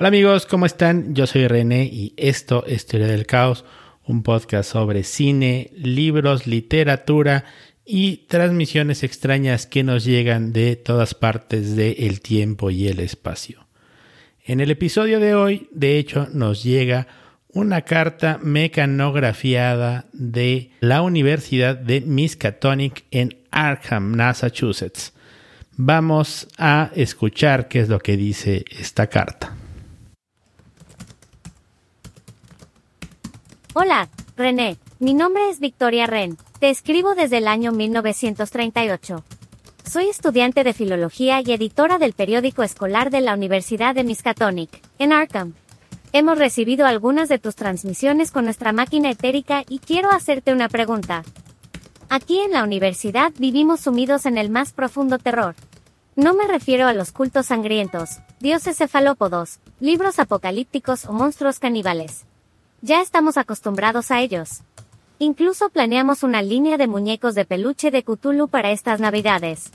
Hola amigos, ¿cómo están? Yo soy René y esto es Teoría del Caos, un podcast sobre cine, libros, literatura y transmisiones extrañas que nos llegan de todas partes del tiempo y el espacio. En el episodio de hoy, de hecho, nos llega una carta mecanografiada de la Universidad de Miskatonic en Arkham, Massachusetts. Vamos a escuchar qué es lo que dice esta carta. Hola, René. Mi nombre es Victoria Ren. Te escribo desde el año 1938. Soy estudiante de filología y editora del periódico escolar de la Universidad de Miskatonic, en Arkham. Hemos recibido algunas de tus transmisiones con nuestra máquina etérica y quiero hacerte una pregunta. Aquí en la universidad vivimos sumidos en el más profundo terror. No me refiero a los cultos sangrientos, dioses cefalópodos, libros apocalípticos o monstruos caníbales. Ya estamos acostumbrados a ellos. Incluso planeamos una línea de muñecos de peluche de Cthulhu para estas navidades.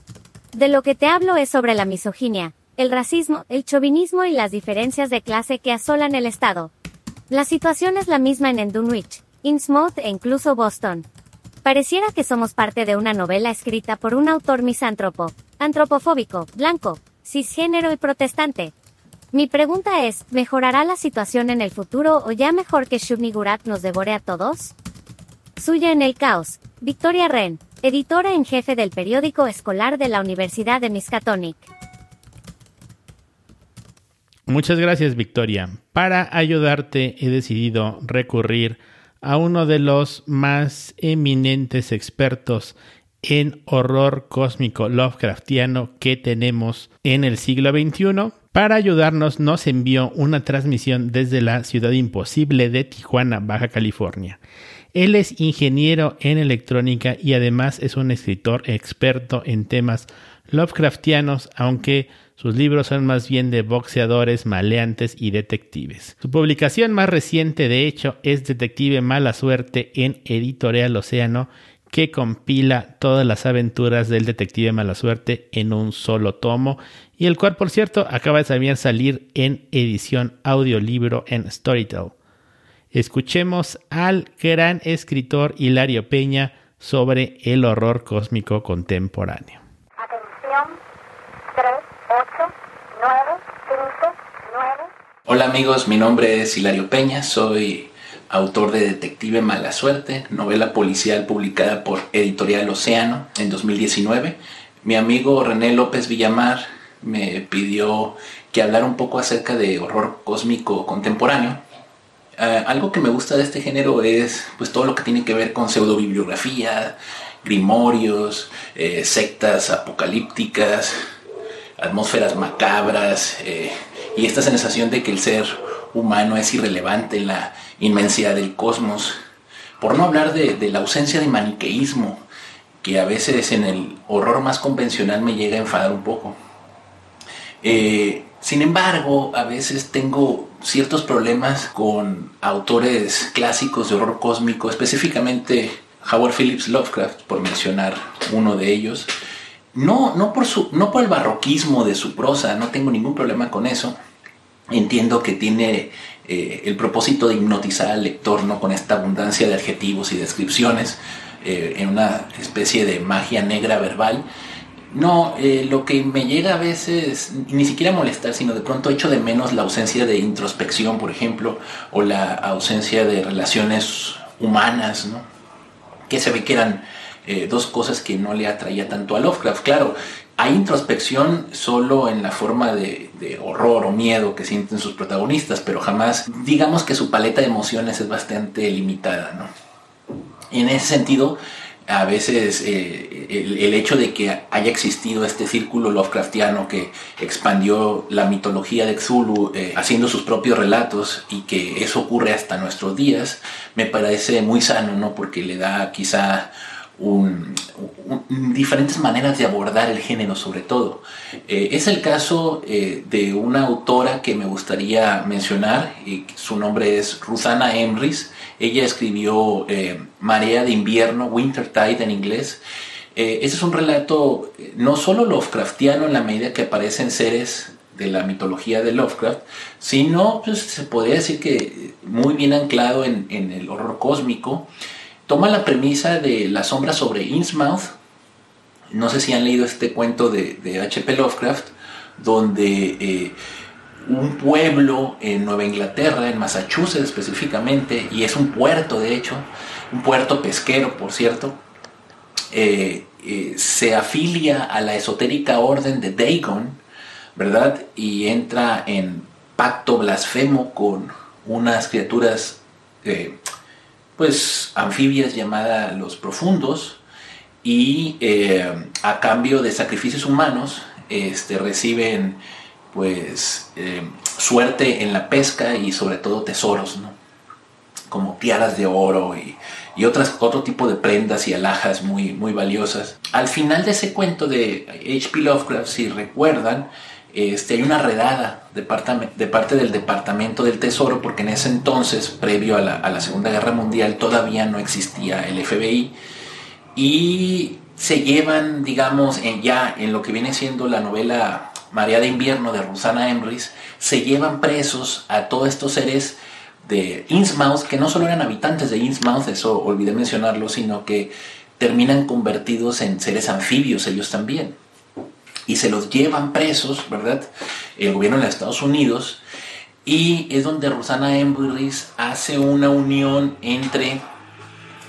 De lo que te hablo es sobre la misoginia, el racismo, el chauvinismo y las diferencias de clase que asolan el Estado. La situación es la misma en Dunwich, Innsmouth e incluso Boston. Pareciera que somos parte de una novela escrita por un autor misántropo, antropofóbico, blanco, cisgénero y protestante, mi pregunta es, ¿mejorará la situación en el futuro o ya mejor que Shubni Gurat nos devore a todos? Suya en el caos, Victoria Ren, editora en jefe del periódico escolar de la Universidad de Miskatonic. Muchas gracias, Victoria. Para ayudarte he decidido recurrir a uno de los más eminentes expertos en horror cósmico Lovecraftiano que tenemos en el siglo XXI para ayudarnos nos envió una transmisión desde la ciudad imposible de Tijuana, Baja California. Él es ingeniero en electrónica y además es un escritor experto en temas Lovecraftianos, aunque sus libros son más bien de boxeadores, maleantes y detectives. Su publicación más reciente, de hecho, es Detective Mala Suerte en Editorial Océano que compila todas las aventuras del detective mala suerte en un solo tomo y el cual por cierto acaba de también salir en edición audiolibro en Storytel. Escuchemos al gran escritor Hilario Peña sobre el horror cósmico contemporáneo. Atención, 3, 8, 9, 5, 9. Hola amigos, mi nombre es Hilario Peña, soy autor de Detective Mala Suerte, novela policial publicada por Editorial Océano en 2019. Mi amigo René López Villamar me pidió que hablara un poco acerca de horror cósmico contemporáneo. Eh, algo que me gusta de este género es pues todo lo que tiene que ver con pseudobibliografía, grimorios, eh, sectas apocalípticas, atmósferas macabras eh, y esta sensación de que el ser humano es irrelevante en la inmensidad del cosmos, por no hablar de, la ausencia de maniqueísmo, que a veces en el horror más convencional me llega a enfadar un poco. Eh, sin embargo, a veces tengo ciertos problemas con autores clásicos de horror cósmico, específicamente Howard Phillips Lovecraft, por mencionar uno de ellos. No, no, por su, no por el barroquismo de su prosa, no tengo ningún problema con eso. Entiendo que tiene eh, el propósito de hipnotizar al lector ¿no? con esta abundancia de adjetivos y descripciones eh, en una especie de magia negra verbal. No, eh, lo que me llega a veces, ni siquiera molestar, sino de pronto echo de menos la ausencia de introspección, por ejemplo, o la ausencia de relaciones humanas, ¿no? que se ve que eran dos cosas que no le atraía tanto a Lovecraft. Claro, hay introspección solo en la forma de, horror o miedo que sienten sus protagonistas, pero jamás digamos que su paleta de emociones es bastante limitada, ¿no? en ese sentido, a veces eh, el, hecho de que haya existido este círculo Lovecraftiano que expandió la mitología de Cthulhu eh, haciendo sus propios relatos y que eso ocurre hasta nuestros días, me parece muy sano, ¿no? Porque le da quizá diferentes maneras de abordar el género sobre todo. Eh, es el caso eh, de una autora que me gustaría mencionar, y su nombre es Ruzana Emrys. Ella escribió eh, Marea de invierno, Winter Tide en inglés. ese es un relato no solo Lovecraftiano en la medida que aparecen seres de la mitología de Lovecraft, sino pues, se podría decir que muy bien anclado en, el horror cósmico. Toma la premisa de la sombra sobre Innsmouth. No sé si han leído este cuento de H.P. Lovecraft, donde eh, un pueblo en Nueva Inglaterra, en Massachusetts específicamente, y es un puerto de hecho, un puerto pesquero por cierto, eh, eh, se afilia a la esotérica orden de Dagon, ¿verdad? Y entra en pacto blasfemo con unas criaturas, pues, anfibias llamadas los profundos, y a cambio de sacrificios humanos, este, reciben pues eh, suerte en la pesca y sobre todo tesoros, como tiaras de oro y, otras, otro tipo de prendas y alhajas muy, muy valiosas. Al final de ese cuento de H.P. Lovecraft, si recuerdan, este, hay una redada de, parte del Departamento del Tesoro, porque en ese entonces, previo a la, Segunda Guerra Mundial, todavía no existía el FBI. Y se llevan, digamos, ya en lo que viene siendo la novela María de Invierno de Rosana Emrys, se llevan presos a todos estos seres de Innsmouth, que no solo eran habitantes de Innsmouth, eso olvidé mencionarlo, sino que terminan convertidos en seres anfibios ellos también. Y se los llevan presos, ¿verdad? El gobierno de los Estados Unidos. Y es donde Rosana Emrys hace una unión entre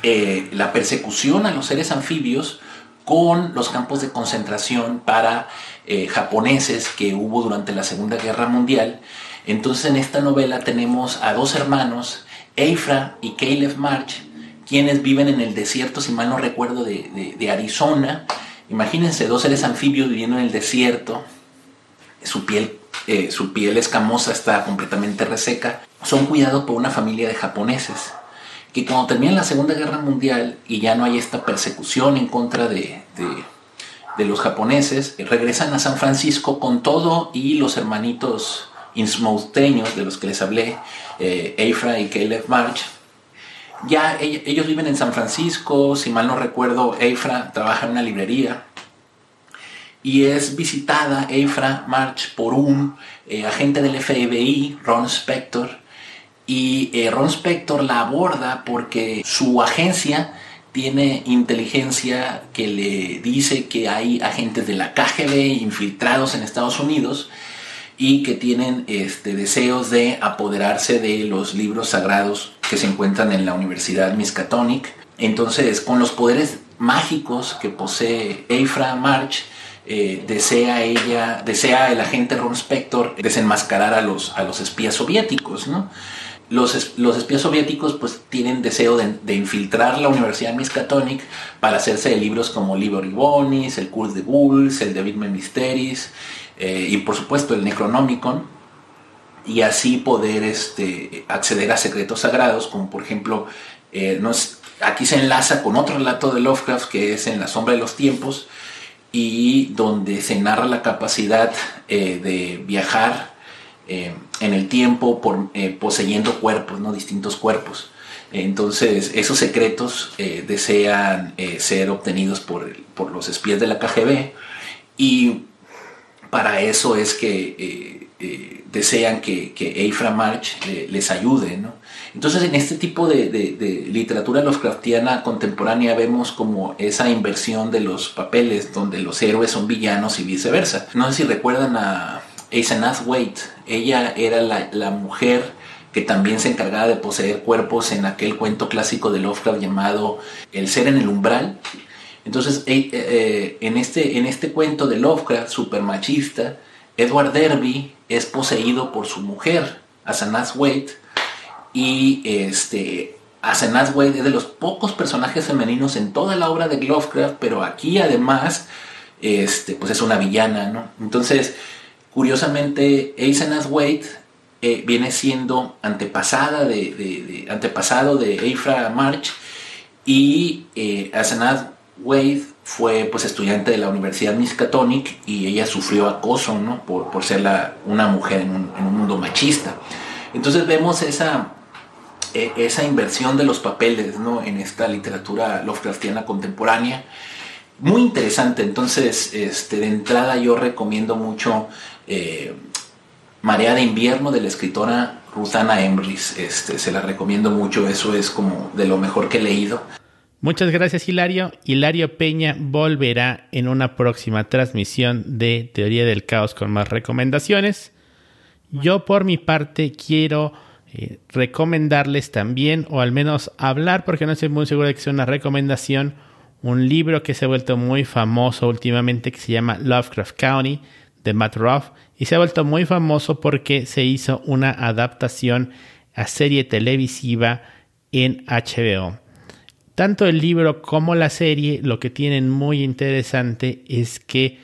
eh, la persecución a los seres anfibios con los campos de concentración para eh, japoneses que hubo durante la Segunda Guerra Mundial. Entonces en esta novela tenemos a dos hermanos, Eifra y Caleb March, quienes viven en el desierto, si mal no recuerdo, de, Arizona. Imagínense dos seres anfibios viviendo en el desierto, su piel, eh, su piel escamosa está completamente reseca. Son cuidados por una familia de japoneses que cuando termina la Segunda Guerra Mundial y ya no hay esta persecución en contra de, los japoneses, regresan a San Francisco con todo y los hermanitos insmouteños de los que les hablé, eh, Eifra y Caleb March. Ya ellos viven en San Francisco, si mal no recuerdo, Eifra trabaja en una librería. Y es visitada Eifra March por un eh, agente del FBI, Ron Spector, y eh, Ron Spector la aborda porque su agencia tiene inteligencia que le dice que hay agentes de la KGB infiltrados en Estados Unidos y que tienen este, deseos de apoderarse de los libros sagrados que se encuentran en la Universidad Miskatonic. Entonces, con los poderes mágicos que posee Eifra March, eh, desea ella, desea el agente Ron Spector desenmascarar a los, a los espías soviéticos, ¿no? Los, espías soviéticos pues tienen deseo de, infiltrar la Universidad Miskatonic para hacerse de libros como Libor Bonis, el Kurs de Bulls, el David Mysteries eh, y por supuesto el Necronomicon y así poder este, acceder a secretos sagrados como por ejemplo eh, aquí se enlaza con otro relato de Lovecraft que es en La sombra de los tiempos y donde se narra la capacidad eh, de viajar eh, en el tiempo eh, poseyendo cuerpos, ¿no? distintos cuerpos. Entonces, esos secretos eh, desean ser obtenidos por, por, los espías de la KGB y para eso es que desean que, que Eifra March les ayude. ¿no? Entonces, en este tipo de, de, de, literatura Lovecraftiana contemporánea vemos como esa inversión de los papeles donde los héroes son villanos y viceversa. No sé si recuerdan a Asenath Waite, ella era la, mujer que también se encargaba de poseer cuerpos en aquel cuento clásico de Lovecraft llamado El ser en el umbral. Entonces, eh, eh, en, este, en este cuento de Lovecraft, super machista, Edward Derby es poseído por su mujer, Asenath Waite, y este, Asenath Waite es de los pocos personajes femeninos en toda la obra de Lovecraft, pero aquí además este, pues es una villana, ¿no? Entonces, Curiosamente, Eisenas Wade eh, viene siendo antepasada de, antepasado de Eifra March y eh, Wade fue pues estudiante de la Universidad Miskatonic y ella sufrió acoso ¿no? por, por ser una mujer en un, en un, mundo machista. Entonces vemos esa, e, esa inversión de los papeles ¿no? en esta literatura Lovecraftiana contemporánea. Muy interesante, entonces este, de entrada yo recomiendo mucho eh, Marea de invierno de la escritora Ruthana Embris. Este, se la recomiendo mucho, eso es como de lo mejor que he leído. Muchas gracias Hilario. Hilario Peña volverá en una próxima transmisión de Teoría del Caos con más recomendaciones. Yo por mi parte quiero eh, recomendarles también, o al menos hablar, porque no estoy muy seguro de que sea una recomendación, un libro que se ha vuelto muy famoso últimamente que se llama Lovecraft County de Matt Ruff y se ha vuelto muy famoso porque se hizo una adaptación a serie televisiva en HBO. Tanto el libro como la serie lo que tienen muy interesante es que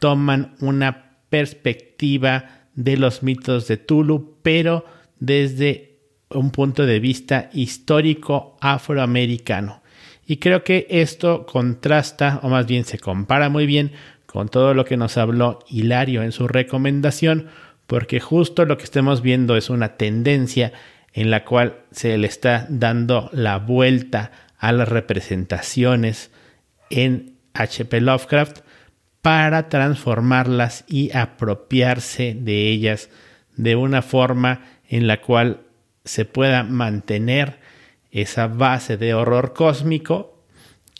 toman una perspectiva de los mitos de Tulu, pero desde un punto de vista histórico afroamericano. Y creo que esto contrasta, o más bien se compara muy bien con todo lo que nos habló Hilario en su recomendación, porque justo lo que estamos viendo es una tendencia en la cual se le está dando la vuelta a las representaciones en HP Lovecraft para transformarlas y apropiarse de ellas de una forma en la cual se pueda mantener esa base de horror cósmico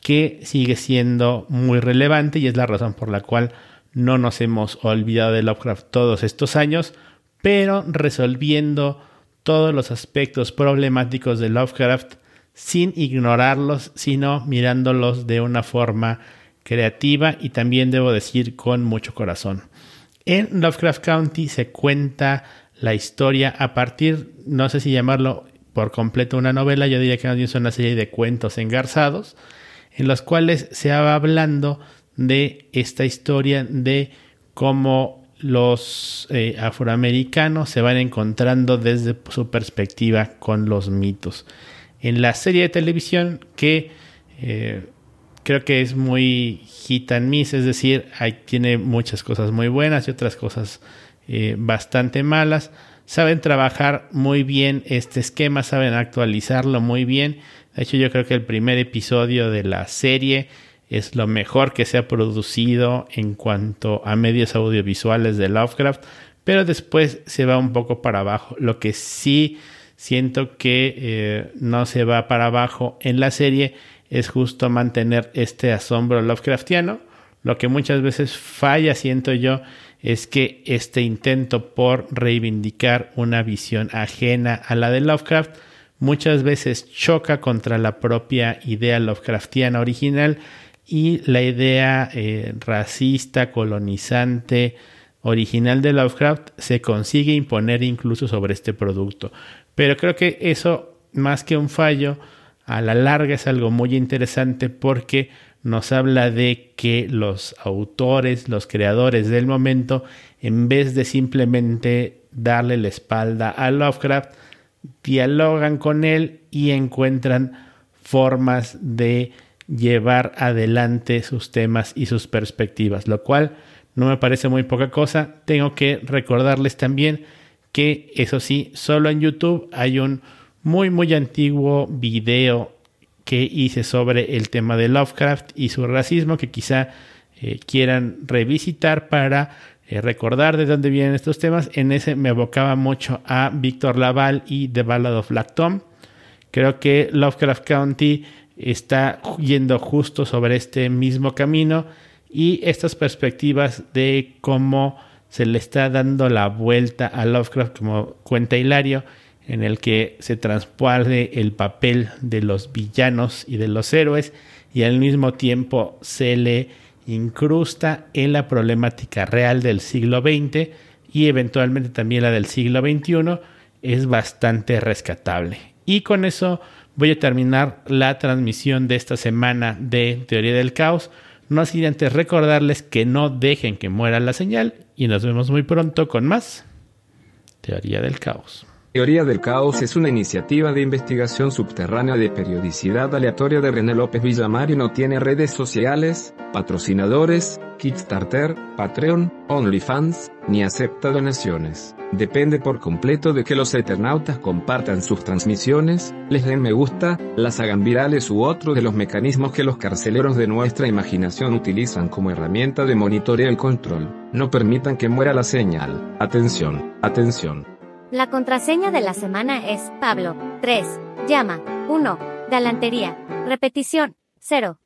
que sigue siendo muy relevante y es la razón por la cual no nos hemos olvidado de Lovecraft todos estos años, pero resolviendo todos los aspectos problemáticos de Lovecraft sin ignorarlos, sino mirándolos de una forma creativa y también debo decir con mucho corazón. En Lovecraft County se cuenta la historia a partir, no sé si llamarlo por completo una novela, yo diría que es una serie de cuentos engarzados, en los cuales se va hablando de esta historia de cómo los eh, afroamericanos se van encontrando desde su perspectiva con los mitos. En la serie de televisión que eh, creo que es muy hit and miss, es decir, tiene muchas cosas muy buenas y otras cosas eh, bastante malas. Saben trabajar muy bien este esquema, saben actualizarlo muy bien de hecho, yo creo que el primer episodio de la serie es lo mejor que se ha producido en cuanto a medios audiovisuales de Lovecraft, pero después se va un poco para abajo. Lo que sí siento que eh, no se va para abajo en la serie es justo mantener este asombro Lovecraftiano. Lo que muchas veces falla, siento yo, es que este intento por reivindicar una visión ajena a la de Lovecraft muchas veces choca contra la propia idea Lovecraftiana original y la idea eh, racista, colonizante, original de Lovecraft se consigue imponer incluso sobre este producto. Pero creo que eso, más que un fallo, a la larga es algo muy interesante porque nos habla de que los autores, los creadores del momento, en vez de simplemente darle la espalda a Lovecraft, dialogan con él y encuentran formas de llevar adelante sus temas y sus perspectivas, lo cual no me parece muy poca cosa. Tengo que recordarles también que, eso sí, solo en YouTube hay un muy, muy antiguo video que hice sobre el tema de Lovecraft y su racismo que quizá eh, quieran revisitar para eh, recordar de dónde vienen estos temas. En ese me abocaba mucho a Víctor Laval y The Ballad of Black. Creo que Lovecraft County está yendo justo sobre este mismo camino y estas perspectivas de cómo se le está dando la vuelta a Lovecraft como cuenta Hilario en el que se transpone el papel de los villanos y de los héroes y al mismo tiempo se le incrusta en la problemática real del siglo XX y eventualmente también la del siglo XXI, es bastante rescatable. Y con eso voy a terminar la transmisión de esta semana de Teoría del Caos. No sin antes recordarles que no dejen que muera la señal y nos vemos muy pronto con más Teoría del Caos. Teoría del Caos es una iniciativa de investigación subterránea de periodicidad aleatoria de René López Villamar y no tiene redes sociales, patrocinadores, Kickstarter, Patreon, OnlyFans, ni acepta donaciones. Depende por completo de que los eternautas compartan sus transmisiones, les den me gusta, las hagan virales u otro de los mecanismos que los carceleros de nuestra imaginación utilizan como herramienta de monitoreo y control. No permitan que muera la señal. Atención, atención. La contraseña de la semana es Pablo 3. Llama 1. Galantería. Repetición 0.